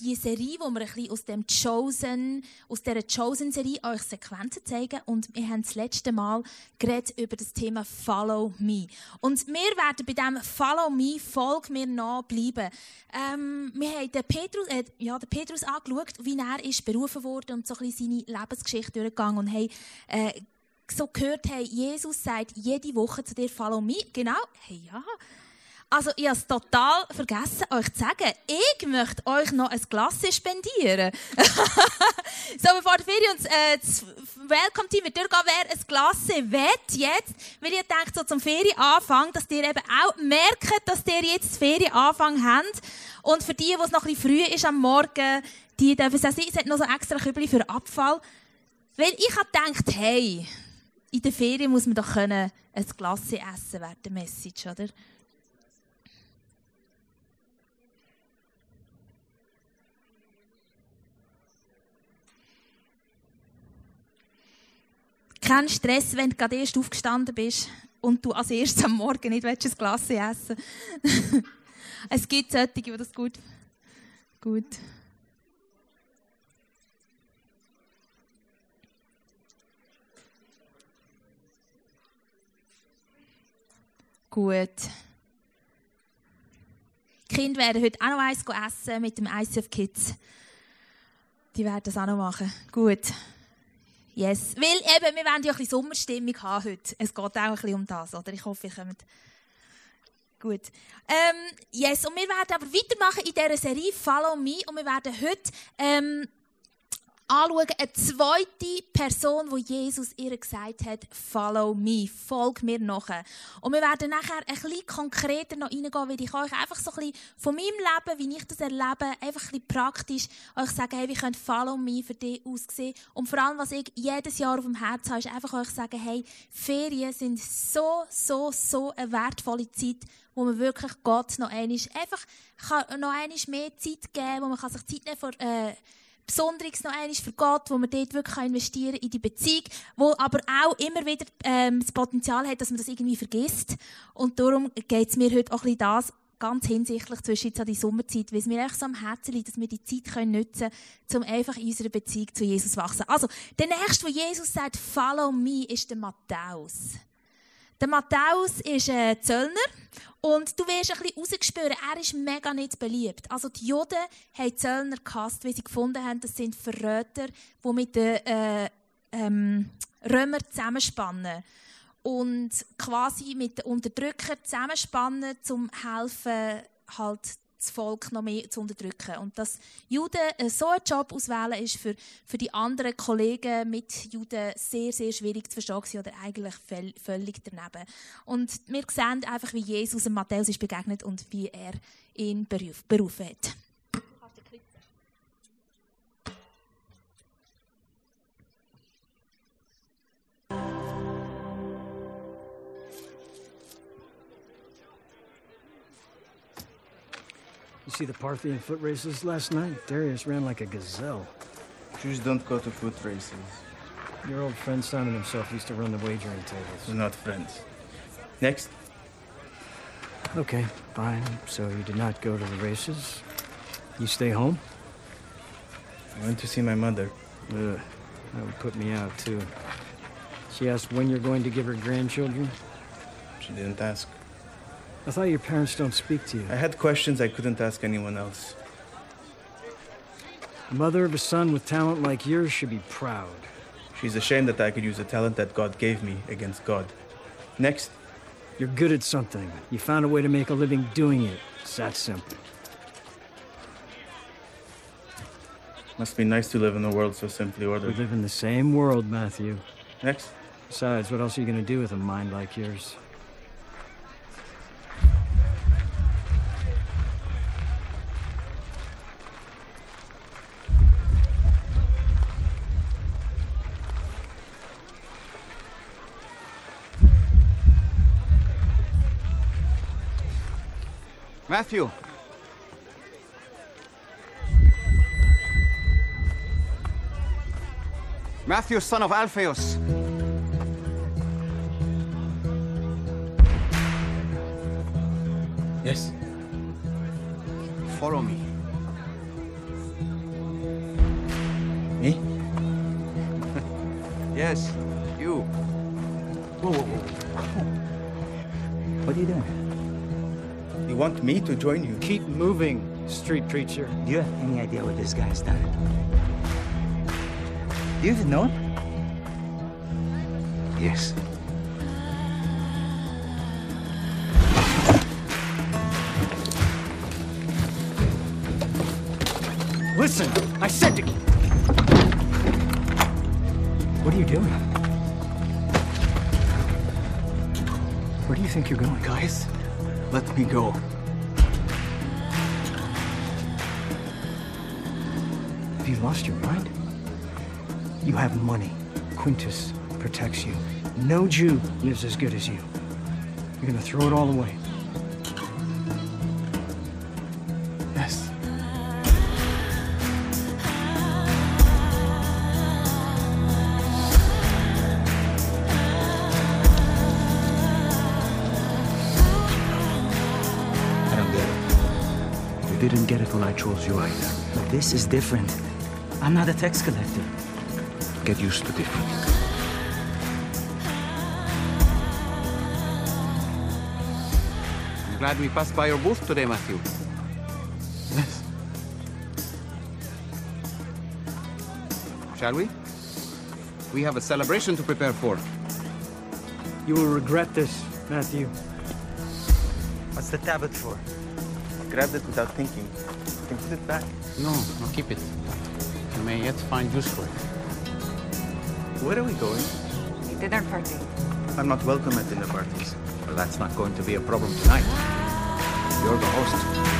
die Serie, wo wir ein bisschen aus dem Chosen, aus dieser Chosen-Serie euch Sequenzen zeigen. Und wir haben das letzte Mal geredet über das Thema Follow Me. Und wir werden bei diesem Follow Me, Folg mir nachbleiben. Ähm, wir haben den Petrus, äh, ja, den Petrus angeschaut, wie er ist berufen wurde und so ein bisschen seine Lebensgeschichte durchgegangen und haben, äh, so gehört, hey, Jesus sagt jede Woche zu dir, follow me. Genau. Hey, ja. Also, ich habe es total vergessen, euch zu sagen, ich möchte euch noch ein Glas spendieren. so, bevor die Ferien uns äh, das Welcome-Team wird durchgehen, wer ein Glas wett jetzt, weil ihr denkt, so zum Ferienanfang, dass ihr eben auch merkt, dass ihr jetzt Ferienanfang habt. Und für die, wo es noch ein bisschen früh ist am Morgen, die dürfen es auch sein, es hat noch so extra Kübel für Abfall. Weil ich habe gedacht, hey, in der Ferien muss man doch können ein Glas essen während der Message, oder? Kein Stress, wenn du gerade erst aufgestanden bist und du als erstes am Morgen nicht ein Glas essen Es gibt solche, die das gut... Gut. Gut. Die Kinder werden heute auch noch eins essen mit dem ICF Kids. Die werden das auch noch machen. Gut. Yes. Weil eben, wir wollen ja ein bisschen Sommerstimmung haben heute. Es geht auch ein bisschen um das, oder? Ich hoffe, ihr kommt. Gut. Ähm, yes. Und wir werden aber weitermachen in dieser Serie Follow Me. Und wir werden heute ähm, anschauen, eine zweite Person, wo Jesus ihr gesagt hat, follow me, folg mir nachher. Und wir werden nachher ein bisschen konkreter noch reingehen, weil ich euch einfach so ein bisschen von meinem Leben, wie ich das erlebe, einfach ein bisschen praktisch euch sagen, hey, wie könnt follow me für dich aussehen. Und vor allem, was ich jedes Jahr auf dem Herzen habe, ist einfach euch sagen, hey, Ferien sind so, so, so eine wertvolle Zeit, wo man wirklich Gott noch einmal, einfach kann noch einmal mehr Zeit geben, wo man kann sich Zeit nehmen äh, Besonderes noch einmal für Gott, wo man dort wirklich investieren kann in die Beziehung, wo aber auch immer wieder ähm, das Potenzial hat, dass man das irgendwie vergisst. Und darum geht es mir heute auch ein bisschen das, ganz hinsichtlich zwischen jetzt an die Sommerzeit, weil es mir echt so am Herzen liegt, dass wir die Zeit können nutzen können, um einfach in unserer Beziehung zu Jesus zu wachsen. Also, der Nächste, wo Jesus sagt, follow me, ist der Matthäus. Der Matthäus ist ein Zöllner und du wirst ein bisschen rausgespürt, er ist mega nicht beliebt. Also die Juden haben Zöllner gehasst, weil sie gefunden haben, das sind Verräter, die mit den äh, ähm, Römern zusammenspannen und quasi mit den Unterdrückern zusammenspannen, um helfen, halt das Volk noch mehr zu unterdrücken. Und dass Juden äh, so einen Job auswählen, ist für, für die anderen Kollegen mit Juden sehr, sehr schwierig zu verstehen oder eigentlich völlig daneben. Und wir sehen einfach, wie Jesus Matthäus ist begegnet und wie er ihn berufen hat. You see the Parthian foot races last night? Darius ran like a gazelle. Jews don't go to foot races. Your old friend Simon himself used to run the wagering tables. We're not friends. Next. Okay, fine. So you did not go to the races? You stay home? I went to see my mother. Ugh, that would put me out, too. She asked when you're going to give her grandchildren? She didn't ask. I thought your parents don't speak to you. I had questions I couldn't ask anyone else. The mother of a son with talent like yours should be proud. She's ashamed that I could use a talent that God gave me against God. Next. You're good at something. You found a way to make a living doing it. It's that simple. Must be nice to live in a world so simply ordered. We live in the same world, Matthew. Next. Besides, what else are you going to do with a mind like yours? Matthew. Matthew, son of Alpheus. Yes. Follow me. Me? Yes, you. Whoa, whoa, whoa. What are you doing? You want me to join you? Keep moving, street preacher. Do you have any idea what this guy's done? Do you even know him? Yes. Listen, I said to. What are you doing? Where do you think you're going? Guys, let me go. Have you lost your mind? You have money. Quintus protects you. No Jew lives as good as you. You're gonna throw it all away. When I chose you either. But this is different. I'm not a tax collector. Get used to different. I'm glad we passed by your booth today, Matthew. Yes. Shall we? We have a celebration to prepare for. You will regret this, Matthew. What's the tablet for? Grabbed it without thinking. You can put it back. No, no, keep it. You may yet find use for it. Where are we going? Dinner party. I'm not welcome at dinner parties. Well, that's not going to be a problem tonight. You're the host.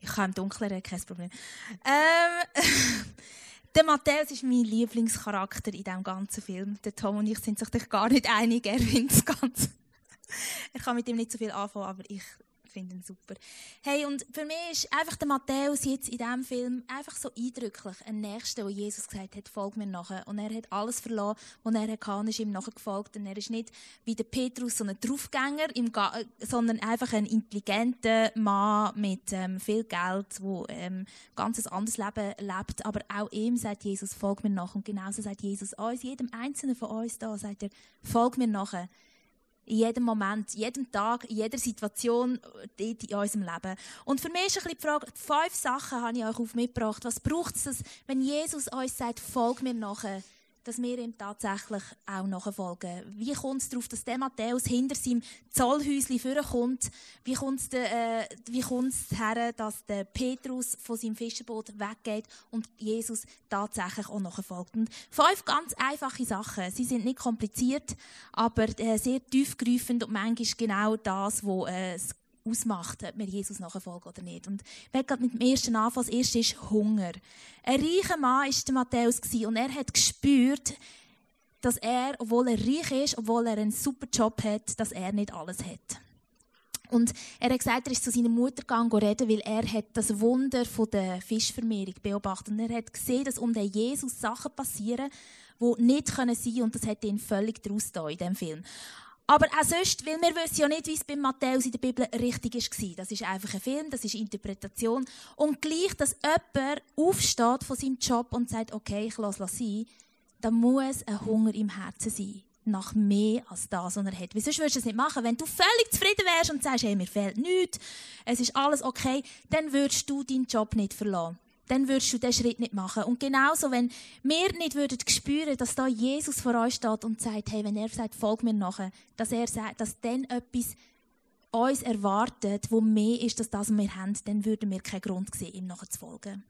Ich kann im Dunkeln reden, kein Problem. Ähm, der Matthäus ist mein Lieblingscharakter in diesem ganzen Film. Der Tom und ich sind sich gar nicht einig, er findet es ganz... er kann mit ihm nicht so viel anfangen, aber ich finde ihn super. Hey, und für mich ist einfach der Matthäus jetzt in diesem Film einfach so eindrücklich. Ein Nächster, wo Jesus gesagt hat, folg mir nachher. Und er hat alles verloren, was er hatte, und ist ihm nachgefolgt. Und er ist nicht wie der Petrus so ein Draufgänger, sondern einfach ein intelligenter Mann mit ähm, viel Geld, der ähm, ganz ein anderes Leben lebt. Aber auch ihm sagt Jesus, folg mir nach. Und genauso sagt Jesus uns, jedem Einzelnen von uns da, sagt er, folg mir nachher in jedem Moment, jedem Tag, in jeder Situation äh, dort in unserem Leben. Und für mich ist ein bisschen die Frage, fünf Sachen habe ich euch auf mitgebracht. Was braucht es, wenn Jesus uns sagt, folg mir nachher, dass wir ihm tatsächlich auch nachfolgen. Wie kommt es darauf, dass der Matthäus hinter seinem Zollhäuschen vorkommt? Wie kommt es äh, her, dass der Petrus von seinem Fischerboot weggeht und Jesus tatsächlich auch nachfolgt? Und fünf ganz einfache Sachen. Sie sind nicht kompliziert, aber äh, sehr tiefgreifend und manchmal genau das, was äh, das ausmacht, ob wir Jesus nachfolgen oder nicht. Und werde gerade mit dem ersten anfangen. Das erste ist Hunger. Ein reicher Mann war der Matthäus und er hat gespürt, dass er, obwohl er reich ist, obwohl er einen super Job hat, dass er nicht alles hat. Und er hat gesagt, er ist zu seiner Mutter gegangen reden, weil er hat das Wunder von der Fischvermehrung beobachtet. Und er hat gesehen, dass um den Jesus Sachen passieren, die nicht sein können. Und das hat ihn völlig draus in diesem Film. Aber auch sonst, weil wir wissen ja nicht, wie es bei Matthäus in der Bibel richtig war. Das ist einfach ein Film, das ist Interpretation. Und gleich, dass jemand aufsteht von seinem Job und sagt, okay, ich lasse es sein, dann muss ein Hunger im Herzen sein. Nach mehr als das, was er hat. Weil sonst würdest du es nicht machen. Wenn du völlig zufrieden wärst und sagst, hey, mir fehlt nichts, es ist alles okay, dann würdest du deinen Job nicht verlassen dann würdest du diesen Schritt nicht machen. Und genauso, wenn wir nicht würden spüren, dass da Jesus vor uns steht und sagt, hey, wenn er sagt, folg mir nachher, dass er sagt, dass dann etwas uns erwartet, wo mehr ist, als das, was wir haben, dann würden wir keinen Grund sehen, ihm nachher zu folgen.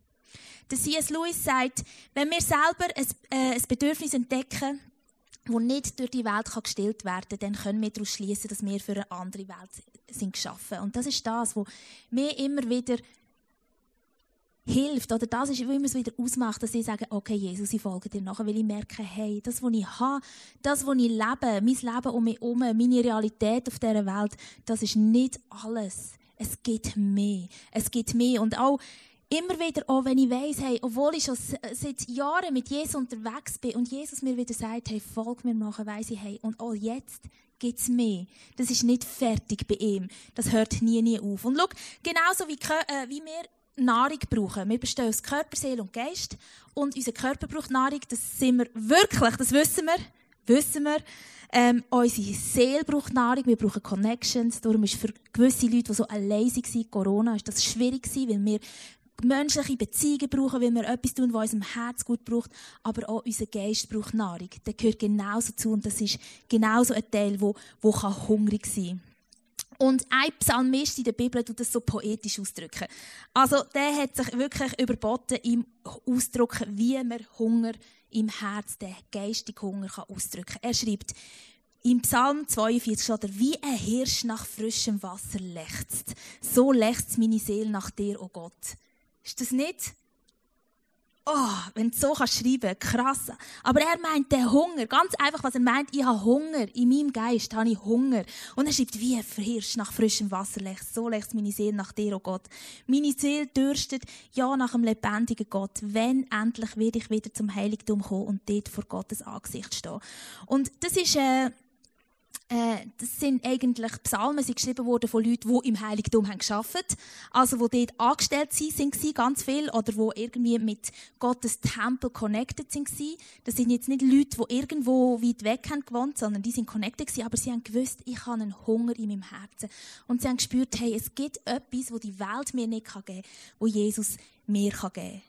Der C.S. Lewis sagt, wenn wir selber ein, äh, ein Bedürfnis entdecken, das nicht durch die Welt kann gestillt werden kann, dann können wir daraus schließen, dass wir für eine andere Welt sind geschaffen. Und das ist das, was mir immer wieder hilft, oder das ist, wie man es wieder ausmacht, dass ich sage, okay, Jesus, ich folge dir nachher, weil ich merke, hey, das, was ich habe, das, was ich lebe, mein Leben um mich herum, meine Realität auf dieser Welt, das ist nicht alles. Es gibt mehr. Es gibt mehr. Und auch immer wieder, auch wenn ich weiss, hey, obwohl ich schon seit Jahren mit Jesus unterwegs bin und Jesus mir wieder sagt, hey, folg mir nachher, weiss ich, hey, und auch jetzt gibt's mehr. Das ist nicht fertig bei ihm. Das hört nie, nie auf. Und schau, genauso wie, äh, wie wir Nahrung brauchen. Wir bestehen aus Körper, Seele und Geist. Und unser Körper braucht Nahrung. Das sind wir wirklich, das wissen wir. Wissen wir. Ähm, unsere Seele braucht Nahrung, wir brauchen Connections. Darum ist für gewisse Leute, die so allein waren, Corona, ist das schwierig gewesen, weil wir menschliche Beziehungen brauchen, weil wir etwas tun, was unserem Herz gut braucht, aber auch unser Geist braucht Nahrung. Der gehört genauso zu und das ist genauso ein Teil, wo, wo kann hungrig sein und ein Psalmist in der Bibel tut das so poetisch ausdrücken. Also, der hat sich wirklich überboten im Ausdrücken, wie man Hunger im Herz, den geistigen Hunger kann ausdrücken Er schreibt, im Psalm 42 steht er, wie ein Hirsch nach frischem Wasser lechzt. So lechzt meine Seele nach dir, o oh Gott. Ist das nicht? Oh, wenn du so kannst schreiben, krass. Aber er meint den Hunger, ganz einfach, was er meint, ich habe Hunger, in meinem Geist habe ich Hunger. Und er schreibt, wie ein Hirsch nach frischem Wasser lechzt, so lechzt meine Seele nach dir, oh Gott. Meine Seele dürstet, ja, nach dem lebendigen Gott. Wenn endlich werde ich wieder zum Heiligtum kommen und dort vor Gottes Angesicht stehen. Und das ist, äh, äh, das sind eigentlich Psalmen, die geschrieben worden von Leuten, die im Heiligtum haben geschafft, also die dort angestellt sind, ganz viel, oder die irgendwie mit Gottes Tempel connected sind. Das sind jetzt nicht Leute, die irgendwo weit weg haben gewohnt, sondern die sind connected gewesen, aber sie haben gewusst, ich habe einen Hunger in meinem Herzen. Und sie haben gespürt, hey, es gibt etwas, wo die Welt mir nicht geben kann, wo Jesus mir geben kann.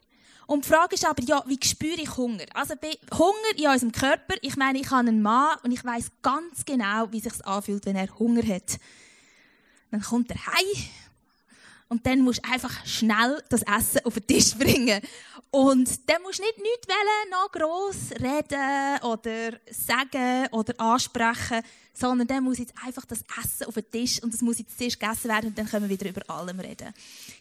Und die Frage ist aber, ja, wie spüre ich Hunger? Also Hunger in unserem Körper, ich meine, ich habe einen Mann und ich weiß ganz genau, wie sich anfühlt, wenn er Hunger hat. Dann kommt er heim und dann musst du einfach schnell das Essen auf den Tisch bringen. Und dann musst du nicht nichts wollen, noch gross reden oder sagen oder ansprechen, sondern dann muss jetzt einfach das Essen auf den Tisch und das muss jetzt zuerst gegessen werden und dann können wir wieder über allem reden.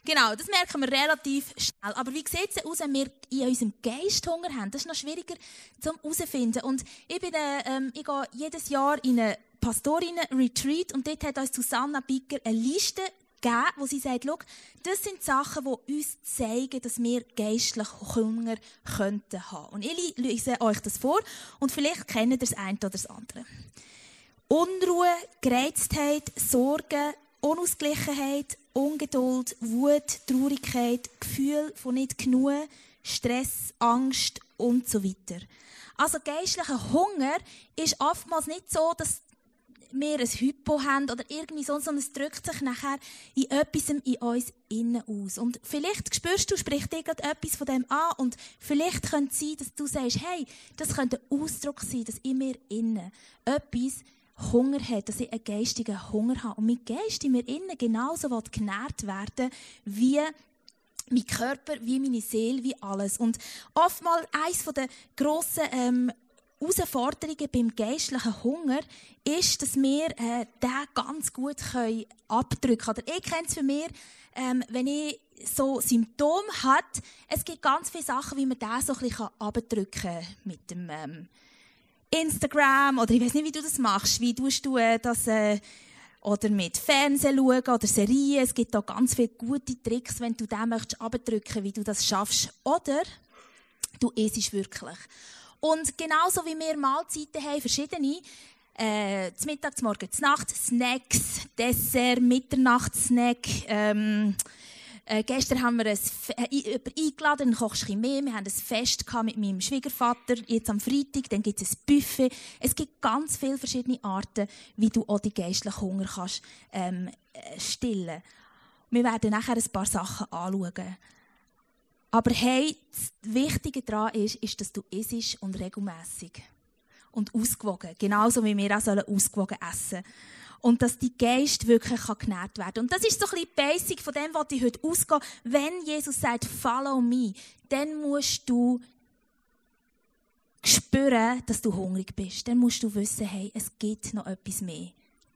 Genau, das merken wir relativ schnell. Aber wie sieht es aus, wenn wir in unserem Geist Hunger haben? Das ist noch schwieriger zu herausfinden. Und ich, bin, äh, ähm, ich gehe jedes Jahr in eine Pastorinnen-Retreat und dort hat uns Susanna Bicker eine Liste gegeben, wo sie sagt, schau, das sind Sachen, die uns zeigen, dass wir geistlich Hunger könnten haben. Und ich lese euch das vor und vielleicht kennt ihr das eine oder das andere. Unruhe, Gereiztheit, Sorgen, Unausgleichenheit, Ungeduld, Wut, Traurigkeit, Gefühl von nicht genug, Stress, Angst und so weiter. Also geistlicher Hunger ist oftmals nicht so, dass wir ein Hypo haben oder irgendwie so, sondern es drückt sich nachher in etwas in uns innen aus. Und vielleicht spürst du, spricht dir gerade etwas von dem an und vielleicht könnte es sein, dass du sagst, hey, das könnte ein Ausdruck sein, dass in mir innen etwas Hunger hat, dass ich einen geistigen Hunger habe. Und mein Geist in mir innen genauso genährt werden wie mein Körper, wie meine Seele, wie alles. Und oftmals eines der grossen ähm, Herausforderungen beim geistlichen Hunger ist, dass wir äh, den ganz gut können abdrücken können. Oder ich kenne es für mich, ähm, wenn ich so Symptome habe, es gibt ganz viele Sachen, wie man den so ein bisschen abdrücken kann mit dem ähm, Instagram oder ich weiß nicht, wie du das machst. Wie tust du äh, das äh, oder mit Fernsehen schauen oder Serien. Es gibt da ganz viele gute Tricks, wenn du den möchtest wie du das schaffst. Oder du isst wirklich. Und genauso wie wir Mahlzeiten haben, verschiedene, äh, zum Mittag, zum Morgen, zum Nacht, Snacks, Dessert, Mitternachtssnack, ähm, äh, gestern haben wir ein äh, jemanden eingeladen, kochst du ein mehr. Wir haben ein Fest mit meinem Schwiegervater, jetzt am Freitag, dann gibt es ein Buffet. Es gibt ganz viele verschiedene Arten, wie du auch die geistlichen Hunger kannst, ähm, äh, stillen. Wir werden nachher ein paar Sachen anschauen. Aber hey, das Wichtige daran ist, ist, dass du isst und regelmäßig und ausgewogen. Genauso wie wir auch ausgewogen essen sollen. Und dass die Geist wirklich genährt werden kann. Und das ist so ein bisschen Basic von dem, was ich heute ausgehe. Wenn Jesus sagt, follow me, dann musst du spüren, dass du hungrig bist. Dann musst du wissen, hey, es gibt noch etwas mehr.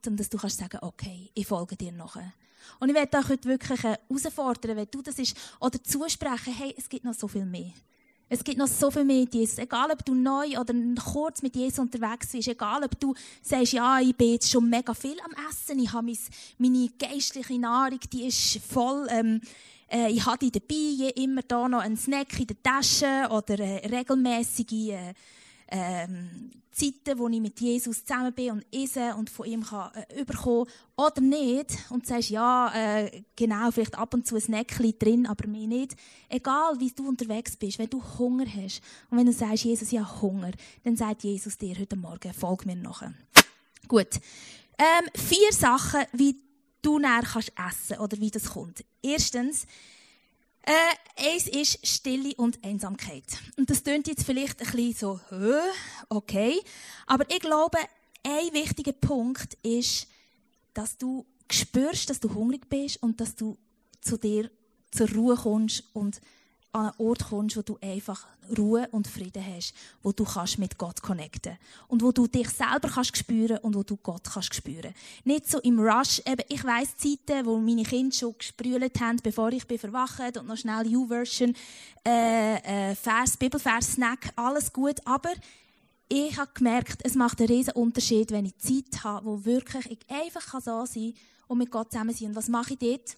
Um dass du kannst sagen, okay, ich folge dir nachher. Und ich werde euch heute wirklich herausfordern, wenn du das ist, oder zusprechen, hey, es gibt noch so viel mehr. Es gibt noch so viel mehr mit Jesus. Egal, ob du neu oder kurz mit Jesus unterwegs bist, egal, ob du sagst, ja, ich bin jetzt schon mega viel am Essen, ich habe meine geistliche Nahrung, die ist voll, ähm, Äh, ich hatte dabei je immer da noch einen Snack in der Tasche oder äh, regelmäßige äh, ähm, Zeiten, wo ich mit Jesus zusammen bin und esse und von ihm kann, äh, überkommen oder nicht und sagst, ja, äh, genau, vielleicht ab und zu ein Snackchen drin, aber mir nicht. Egal, wie du unterwegs bist, wenn du Hunger hast und wenn du sagst, Jesus, ich habe Hunger, dann sagt Jesus dir heute Morgen, folg mir nachher. Gut. Ähm, vier Sachen, wie du näher kannst essen oder wie das kommt. Erstens, äh, eins ist Stille und Einsamkeit. Und das klingt jetzt vielleicht ein bisschen so, okay. Aber ich glaube, ein wichtiger Punkt ist, dass du spürst, dass du hungrig bist und dass du zu dir zur Ruhe kommst und an einen Ort kommst, wo du einfach Ruhe und Frieden hast, wo du kannst mit Gott connecten und wo du dich selber kannst spüren und wo du Gott kannst spüren. Nicht so im Rush. Eben, ich weiss Zeiten, wo meine Kinder schon gesprüht haben, bevor ich bin verwacht und noch schnell U-Version, äh, äh, Vers, Bibelvers, Snack, alles gut. Aber ich habe gemerkt, es macht einen riesen Unterschied, wenn ich Zeit habe, wo wirklich ich einfach da sein kann und mit Gott zusammen sein. Und was mache ich dort?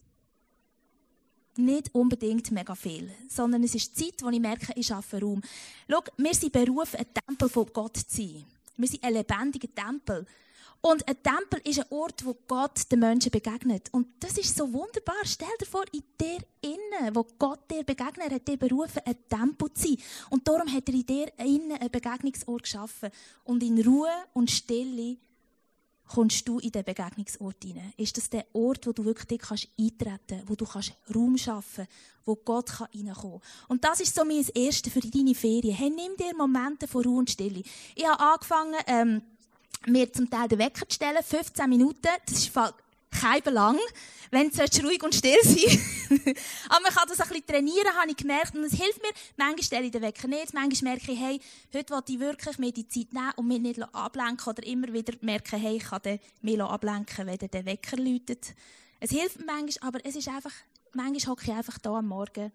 Nicht unbedingt mega viel, sondern es ist Zeit, wo ich merke, ich schaffe Raum. Schau, wir sind berufen, ein Tempel von Gott zu sein. Wir sind ein lebendiger Tempel. Und ein Tempel ist ein Ort, wo Gott den Menschen begegnet. Und das ist so wunderbar. Stell dir vor, in dir innen, wo Gott dir begegnet, hat dir berufen, ein Tempel zu sein. Und darum hat er in dir innen einen Begegnungsort geschaffen. Und in Ruhe und Stille kommst du in den Begegnungsort hinein? Ist das der Ort, wo du wirklich kannst eintreten kannst, wo du kannst Raum schaffen kannst, wo Gott kann reinkommen kann? Und das ist so mein Erste für deine Ferien. Hey, nimm dir Momente von Ruhe und Stille. Ich habe angefangen, ähm, mir zum Teil den Wecker zu stellen, 15 Minuten. Das ist kein Belang, wenn du ruhig und still sein Aber man kann das ein bisschen trainieren, habe ich gemerkt. Und es hilft mir. Manchmal stelle ich den Wecker nicht. Manchmal merke ich, hey, heute will ich wirklich mir die Zeit nehmen und mich nicht ablenken. Oder immer wieder merken, hey, ich kann mich ablenken, wenn der Wecker läutet. Es hilft mir manchmal, aber es ist einfach, manchmal hocke ich einfach da am Morgen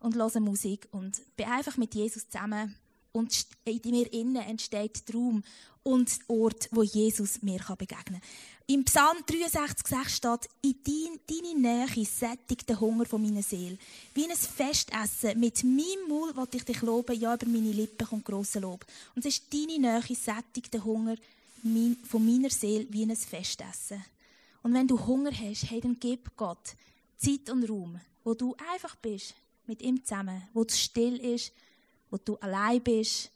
und höre Musik und bin einfach mit Jesus zusammen. Und in mir innen entsteht der Raum und der Ort, wo Jesus mir begegnen kann. Im Psalm 63,6 steht, in deine Nähe sättigt der Hunger von meiner Seele. Wie ein Festessen. Mit meinem Maul will ich dich loben, ja, über meine Lippen kommt grosser Lob. Und es ist deine Nähe sättigt der Hunger von meiner Seele wie ein Festessen. Und wenn du Hunger hast, hey, dann gib Gott Zeit und Raum, wo du einfach bist, mit ihm zusammen, wo es still ist, wo du allein bist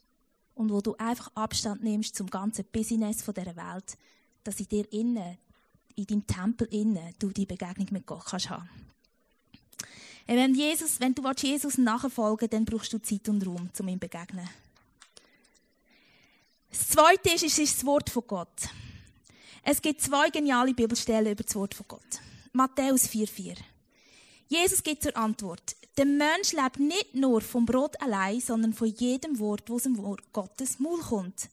und wo du einfach Abstand nimmst zum ganzen Business von dieser Welt dass in dir innen, in deinem Tempel innen, du die Begegnung mit Gott kannst haben. Wenn, Jesus, wenn du Jesus nachfolgen dann brauchst du Zeit und Raum, um ihm zu begegnen. Das Zweite ist, ist das Wort von Gott. Es gibt zwei geniale Bibelstellen über das Wort von Gott. Matthäus 4,4. Jesus gibt zur Antwort, der Mensch lebt nicht nur vom Brot allein, sondern von jedem Wort, das aus dem Wort Gottes Maul kommt.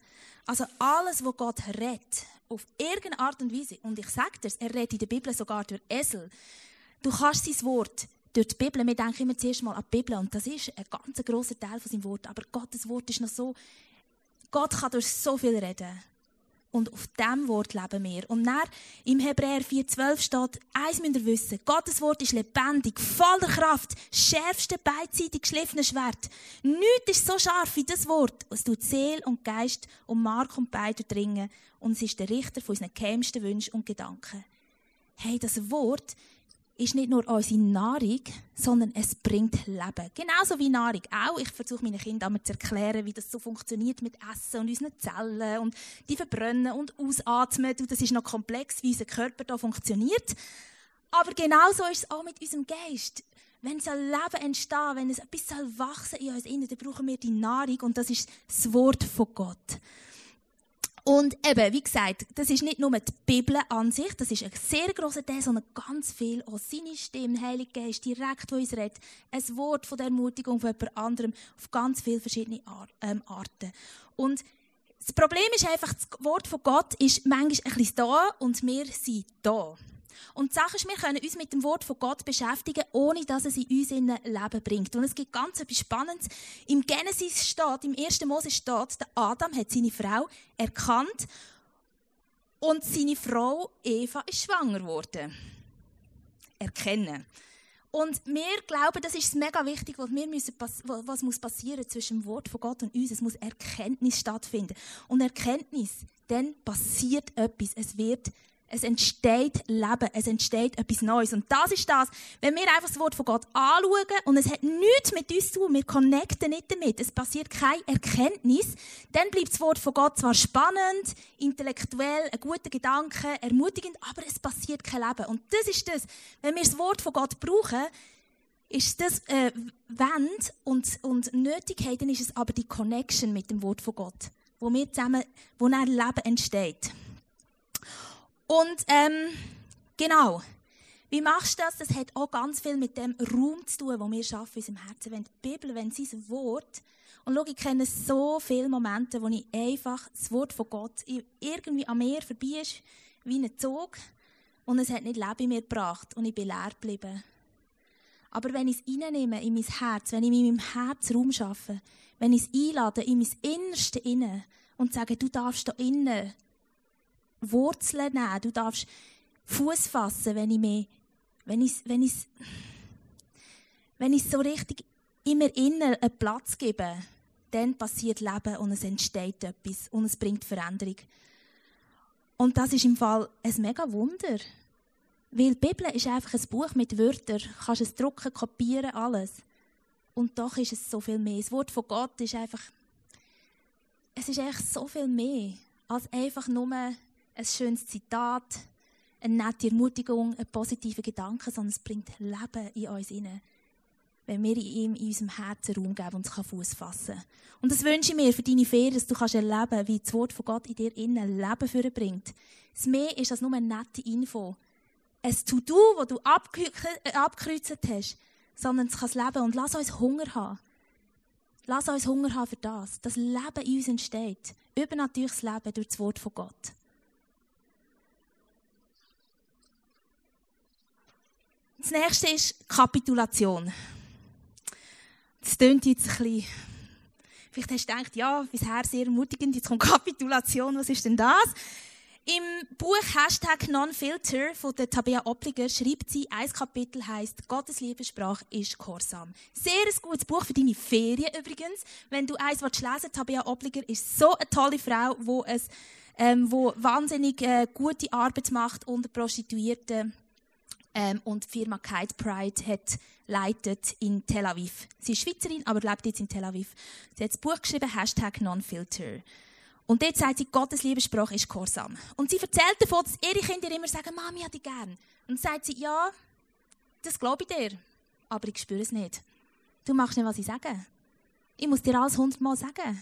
Also alles, was Gott redet, auf irgendeine Art und Weise, und ich sage dir, er redet in der Bibel sogar durch Esel, du kannst sein Wort durch die Bibel, wir denken immer zuerst mal an die Bibel, und das ist ein ganz grosser Teil von seinem Wort, aber Gottes Wort ist noch so, Gott kann durch so viel reden. Und auf diesem Wort leben wir. Und dann im Hebräer 4,12 steht, eins müsst ihr wissen, Gottes Wort ist lebendig, voller Kraft, schärfste, beidseitig geschliffene Schwert. Nichts ist so scharf wie das Wort. Es tut Seele und Geist und Mark und Bein durchdringen. Und es ist der Richter von unseren geheimsten Wünschen und Gedanken. Hey, das Wort ist nicht nur unsere Nahrung, sondern es bringt Leben. Genauso wie Nahrung auch. Ich versuche meinen Kindern zu erklären, wie das so funktioniert mit Essen und unseren Zellen und die verbrennen und ausatmen. Und das ist noch komplex, wie unser Körper da funktioniert. Aber genauso ist es auch mit unserem Geist. Wenn so Leben entsteht, wenn es etwas wachsen in uns innen, dann brauchen wir die Nahrung und das ist das Wort von Gott. Und eben, wie gesagt, das ist nicht nur die Bibel an sich, das ist ein sehr grosser Teil, sondern ganz viel auch seine Stimme, Heilige Geist, direkt, wo uns redet. Ein Wort von der Ermutigung von jemand anderem auf ganz viele verschiedene ähm, Arten. Und das Problem ist einfach, das Wort von Gott ist manchmal ein bisschen da und wir sind da. Und die Sache ist, wir können uns mit dem Wort von Gott beschäftigen, ohne dass es in uns in Leben bringt. Und es gibt ganz etwas Spannendes. Im Genesis steht, im 1. Mose steht, der Adam hat seine Frau erkannt und seine Frau Eva ist schwanger geworden. Erkennen. Und wir glauben, das ist mega wichtig, was, wir müssen, was muss passieren zwischen dem Wort von Gott und uns. Es muss Erkenntnis stattfinden. Und Erkenntnis, dann passiert etwas. Es wird es entsteht Leben, es entsteht etwas Neues. Und das ist das, wenn wir einfach das Wort von Gott anschauen und es hat nichts mit uns zu tun, wir connecten nicht damit, es passiert keine Erkenntnis, dann bleibt das Wort von Gott zwar spannend, intellektuell, ein guter Gedanke, ermutigend, aber es passiert kein Leben. Und das ist das, wenn wir das Wort von Gott brauchen, ist das äh, Wend und, und nötig dann ist es aber die Connection mit dem Wort von Gott, wo wir zusammen, wo ein Leben entsteht. Und ähm, genau, wie machst du das? Das hat auch ganz viel mit dem Raum zu tun, den wir schaffen in unserem Herzen. Wenn die Bibel, wenn sein Wort, und schau, ich kenne so viele Momente, wo ich einfach das Wort von Gott irgendwie an mir vorbei ist, wie ein Zug, und es hat nicht Leben in mir gebracht und ich bin leer geblieben. Aber wenn ich es reinnehme in mein Herz, wenn ich in meinem Herz Raum schaffe, wenn ich es einlade in mein Innerste inne und sage, du darfst da innen Wurzeln nehmen. Du darfst Fuß fassen, wenn ich mir, wenn ich, wenn ich, wenn ich so richtig immer innen einen Platz gebe, dann passiert Leben und es entsteht etwas und es bringt Veränderung. Und das ist im Fall ein mega Wunder. Weil die Bibel ist einfach ein Buch mit Wörtern. Du kannst es drucken, kopieren, alles. Und doch ist es so viel mehr. Das Wort von Gott ist einfach, es ist eigentlich so viel mehr als einfach nur ein schönes Zitat, eine nette Ermutigung, ein positiver Gedanke, sondern es bringt Leben in uns hinein, wenn wir ihm in unserem Herzen Raum geben und es Fuß fassen. Und das wünsche ich mir für deine Ferien, dass du kannst erleben wie das Wort von Gott in dir innen Leben vorbringt. Das mehr ist als nur eine nette Info. Ein To-Do, das du äh, abgekreuzt hast, sondern es kann leben. Und lass uns Hunger haben. Lass uns Hunger haben für das. Das Leben in uns entsteht. Übernatürliches Leben durch das Wort von Gott. Das nächste ist Kapitulation. Das klingt jetzt ein bisschen, vielleicht hast du gedacht, ja, bisher sehr ermutigend, jetzt kommt Kapitulation, was ist denn das? Im Buch Hashtag Nonfilter von der Tabea Opliger schreibt sie, ein Kapitel heißt Gottes Liebessprache ist Gehorsam. Sehr ein gutes Buch für deine Ferien übrigens. Wenn du eins lesen willst, Tabea Opliger ist so eine tolle Frau, es, ähm, wahnsinnig äh, gute Arbeit macht unter Prostituierten ähm, und die Firma Kite Pride hat leitet in Tel Aviv. Sie ist Schweizerin, aber lebt jetzt in Tel Aviv. Sie hat das Buch geschrieben, Hashtag Nonfilter. Und dort sagt sie, Gottes Liebessprache ist Gehorsam. Und sie erzählt davon, dass ihre Kinder immer sagen, Mami, hat dich gern. Und sagt sie, ja, das glaube ich dir, aber ich spüre es nicht. Du machst nicht, was ich sage. Ich muss dir alles hundertmal sagen.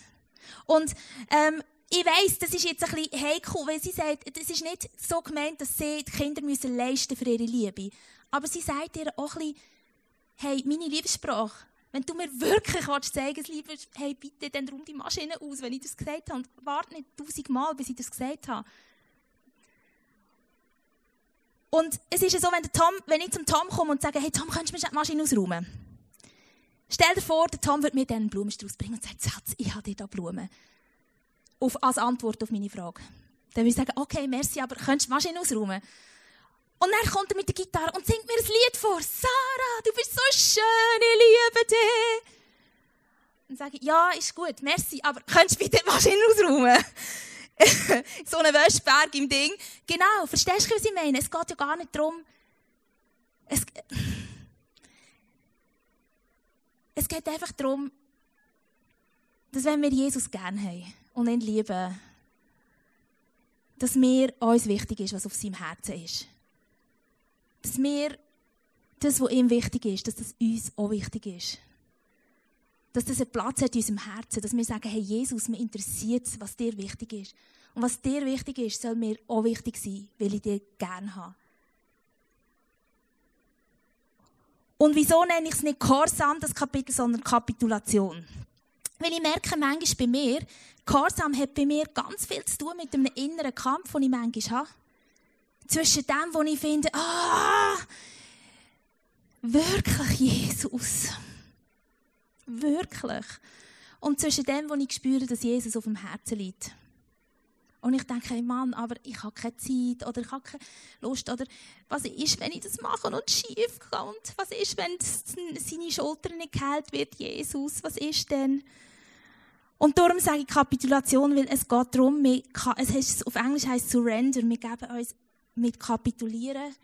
Und ähm, ich weiss, das ist jetzt ein bisschen heikel, weil sie sagt, das ist nicht so gemeint, dass sie die Kinder müssen leisten für ihre Liebe. Aber sie sagt ihr auch ein bisschen, hey, meine Liebessprache, wenn du mir wirklich willst, zeigen willst, hey, bitte, dann räum die Maschine aus, wenn ich das gesagt habe. Warte nicht tausendmal, bis ich das gesagt habe. Und es ist ja so, wenn, der Tom, wenn ich zum Tom komme und sage, hey Tom, kannst du mir die Maschine ausräumen? Stell dir vor, der Tom wird mir dann einen Blumenstrauß bringen und sagt, Schatz, ich habe dir da Blumen auf, als Antwort auf meine Frage. Dann würde ich sagen, okay, merci, aber könntest du die Maschine ausräumen? Und dann kommt er mit der Gitarre und singt mir ein Lied vor. Sarah, du bist so schön, ich liebe dich. Dann sage ja, ist gut, merci, aber könntest du bitte die Maschine ausräumen? so ein Wäschberg im Ding. Genau, verstehst du, was ich meine? Es geht ja gar nicht darum, es, es geht einfach darum, dass wenn wir Jesus gerne haben, und ihn lieben, dass mir uns wichtig ist, was auf seinem Herzen ist. Dass mir das, was ihm wichtig ist, dass das uns auch wichtig ist. Dass das einen Platz hat in unserem Herzen, dass wir sagen, hey Jesus, mir interessiert was dir wichtig ist. Und was dir wichtig ist, soll mir auch wichtig sein, weil ich dir gerne habe. Und wieso nenne ich es nicht Gehorsam, das Kapitel, sondern Kapitulation? Weil ich merke manchmal bei mir, Gehorsam hat bei mir ganz viel zu tun mit einem inneren Kampf, den ich manchmal habe. Zwischen dem, wo ich finde, ah, wirklich Jesus. Wirklich. Und zwischen dem, wo ich spüre, dass Jesus auf dem Herzen liegt. Und ich denke, hey Mann, aber ich habe keine Zeit oder ich habe keine Lust. Oder was ist, wenn ich das mache und schief? Und was ist, wenn seine Schulter nicht geheilt wird, Jesus? Was ist denn? Und darum sage ich Kapitulation, weil es geht darum, es heißt, auf Englisch heißt Surrender, wir geben uns mit Kapitulieren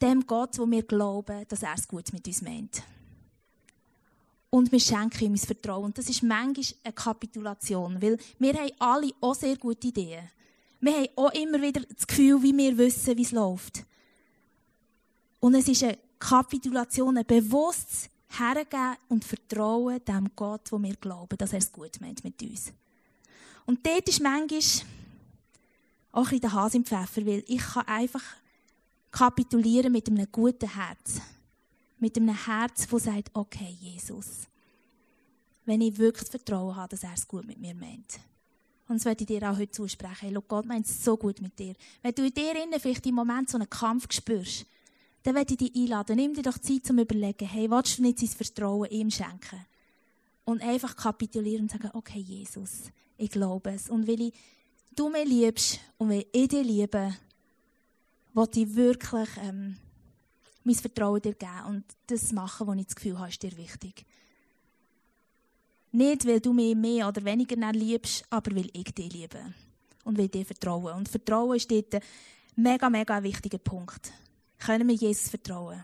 dem Gott, wo wir glauben, dass er es gut mit uns meint. Und wir schenken ihm unser Vertrauen. Und das ist manchmal eine Kapitulation, weil wir haben alle auch sehr gute Ideen. Wir haben auch immer wieder das Gefühl, wie wir wissen, wie es läuft. Und es ist eine Kapitulation, ein bewusstes Hergeben und Vertrauen dem Gott, wo wir glauben, dass er es gut meint mit uns. Und dort ist manchmal auch ein der Hase im Pfeffer, weil ich kann einfach kapitulieren mit einem guten Herz. Mit einem Herz, das sagt, okay, Jesus, wenn ich wirklich Vertrauen habe, dass er es gut mit mir meint. Und das möchte ich dir auch heute zusprechen. Hey, Gott meint es so gut mit dir. Wenn du in dir innen vielleicht im Moment so einen Kampf spürst, dann möchte ich dich einladen. Nimm dir doch Zeit zum Überlegen, hey, willst du nicht sein Vertrauen ihm schenken? Und einfach kapitulieren und sagen, okay, Jesus, ich glaube es. Und weil ich, du mich liebst und weil ich dich liebe, will ich wirklich ähm, mein Vertrauen dir geben und das machen, was ich das Gefühl habe, ist dir wichtig. Nicht, weil du mich mehr oder weniger liebst, aber weil ich dich liebe und will dir vertrauen. Und Vertrauen ist dort ein mega, mega wichtiger Punkt. Können wir Jesus vertrauen?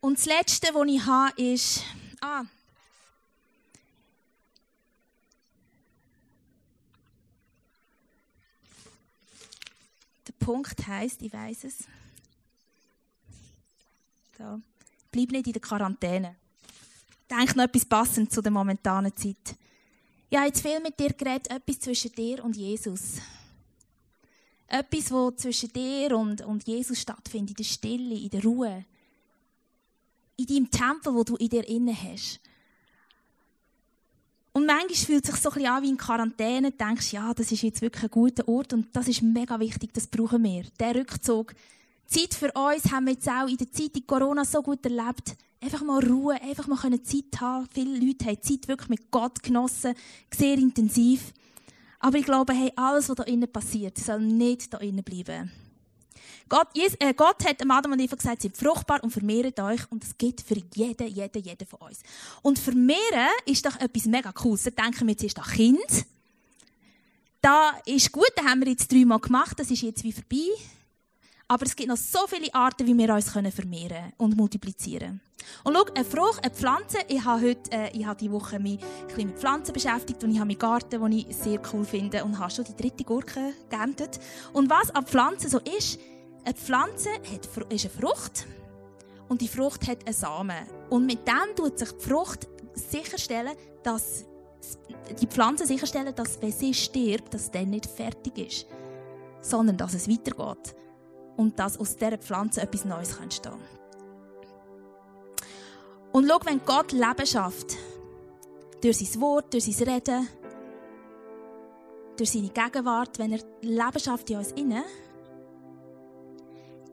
Und das Letzte, was ich habe, ist, ah, Punkt heißt, ich weiß es. So. Bleib nicht in der Quarantäne. Denk noch etwas passend zu der momentanen Zeit. Ich habe jetzt viel mit dir geredet, etwas zwischen dir und Jesus. Etwas, wo zwischen dir und, und Jesus stattfindet, in der Stille, in der Ruhe. In deinem Tempel, wo du in dir inne hast. Und manchmal fühlt es sich so ein bisschen an wie in Quarantäne. Du denkst, ja, das ist jetzt wirklich ein guter Ort und das ist mega wichtig, das brauchen wir. Der Rückzug. Zeit für uns haben wir jetzt auch in der Zeit in Corona so gut erlebt. Einfach mal Ruhe, einfach mal Zeit haben. Viele Leute haben Zeit wirklich mit Gott genossen, sehr intensiv. Aber ich glaube, hey, alles, was da innen passiert, soll nicht da innen bleiben. Gott, äh, Gott hat Adam und Eva gesagt, seid fruchtbar und vermehrt euch. Und das geht für jeden, jeden, jeden von uns. Und vermehren ist doch etwas mega Cooles. Da denken wir jetzt ist das Kind. Da ist gut, da haben wir jetzt dreimal gemacht, das ist jetzt wie vorbei. Aber es gibt noch so viele Arten, wie wir uns vermehren können und multiplizieren Und schau, eine Frucht, eine Pflanze, ich habe heute, äh, ich habe diese Woche mich ein bisschen mit Pflanzen beschäftigt und ich habe meinen Garten, den ich sehr cool finde und habe schon die dritte Gurke geerntet. Und was an Pflanzen so ist, eine Pflanze hat, ist eine Frucht und die Frucht hat einen Samen. Und mit dem tut sich die Frucht sicherstellen, dass die Pflanze sicherstellen, dass wenn sie stirbt, dass dann nicht fertig ist, sondern dass es weitergeht und dass aus dieser Pflanze etwas Neues entstehen kann. Und schau, wenn Gott Leben schafft, durch sein Wort, durch sein Reden, durch seine Gegenwart, wenn er Leben schafft in uns innen,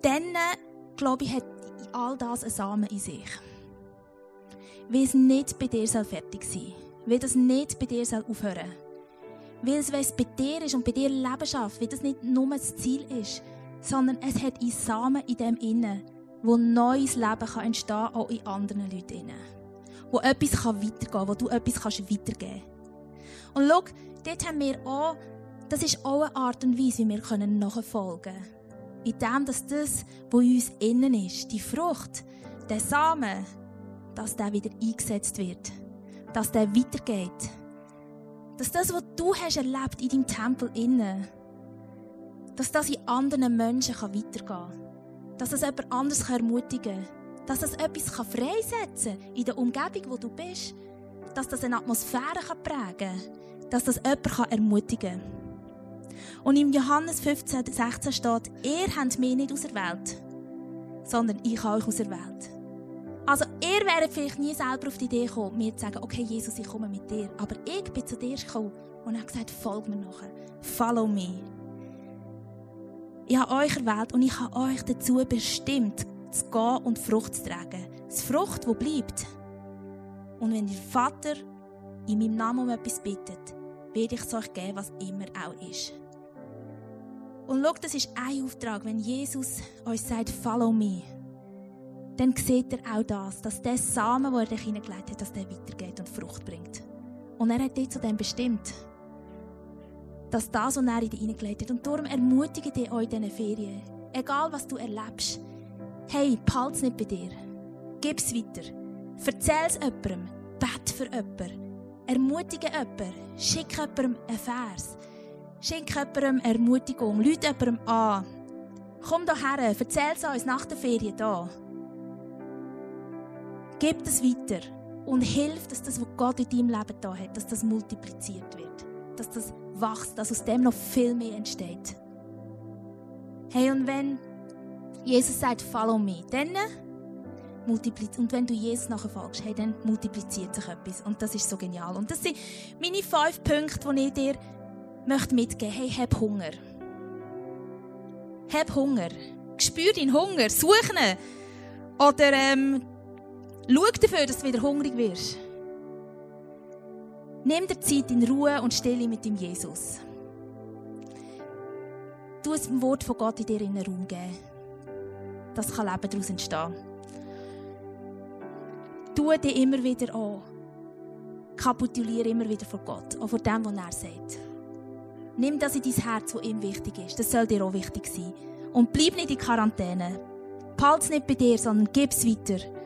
dann, glaube ich, hat all das einen Samen in sich. Weil es nicht bei dir fertig sein soll. Weil das nicht bei dir aufhören soll. Weil es, wenn es bei dir ist und bei dir Leben schafft, weil das nicht nur das Ziel ist, sondern es hat einen Samen in dem Innen, wo neues Leben kann entstehen kann, auch in anderen Leuten. Wo etwas kann weitergehen kann, wo du etwas kannst weitergeben kannst. Und schau, dort haben wir auch, das ist auch eine Art und Weise, wie wir nachfolgen können in dem, dass das, was in uns innen ist, die Frucht, der Samen, dass der wieder eingesetzt wird. Dass der weitergeht. Dass das, was du hast erlebt in deinem Tempel innen, dass das in anderen Menschen weitergehen kann. Dass das jemand anderes ermutigen kann. Dass das etwas freisetzen kann in der Umgebung, wo du bist. Dass das eine Atmosphäre prägen kann. Dass das jemand ermutigen kann. Und im Johannes 15, 16 steht, ihr habt mich nicht auserwählt, sondern ich habe euch auserwählt. Also, ihr wäret vielleicht nie selber auf die Idee gekommen, mir zu sagen, okay, Jesus, ich komme mit dir. Aber ich bin zu dir gekommen und habe gesagt, folg mir nachher. Follow me. Ich habe euch erwählt und ich habe euch dazu bestimmt, zu gehen und Frucht zu tragen. Das Frucht, die bleibt. Und wenn ihr Vater in meinem Namen um etwas bittet, werde ich es euch geben, was immer auch ist. Und schau, das ist ein Auftrag. Wenn Jesus euch sagt, follow me, dann seht ihr auch das, dass der Samen, den er euch hineingelegt hat, dass der weitergeht und Frucht bringt. Und er hat dich zu dem bestimmt. Dass das, was er in dich hineingelegt hat. Und darum ermutige dich euch in diesen Ferien. Egal, was du erlebst. Hey, behalte es nicht bei dir. Gib es weiter. Erzähl es jemandem. Bet für jemanden. Ermutige jemanden. Schick jemandem einen Vers. Schick jemandem Ermutigung. Leute jemandem an. Komm hierher. Erzähl es uns nach der Ferien hier. Gib es weiter und hilf, dass das, was Gott in deinem Leben da hat, dass das multipliziert wird. Dass das wächst, dass aus dem noch viel mehr entsteht. Hey, und wenn Jesus sagt, follow me, dann multipliziert. Und wenn du Jesus nachher folgst, hey, dann multipliziert sich etwas. Und das ist so genial. Und das sind meine fünf Punkte, die ich dir möchte mitgeben möchte. Hey, hab Hunger. Hab Hunger. Spür deinen Hunger. Such ihn. Oder ähm, schau dafür, dass du wieder hungrig wirst. Nimm dir Zeit in Ruhe und Stille mit dem Jesus. Du ein Wort von Gott in dir in Raum geben. Das kann Leben daraus entstehen. Tu dich immer wieder an. Kapituliere immer wieder vor Gott, auch vor dem, was er sagt. Nimm das in dein Herz, was ihm wichtig ist. Das soll dir auch wichtig sein. Und bleib nicht in Quarantäne. Behalte es nicht bei dir, sondern gib es weiter.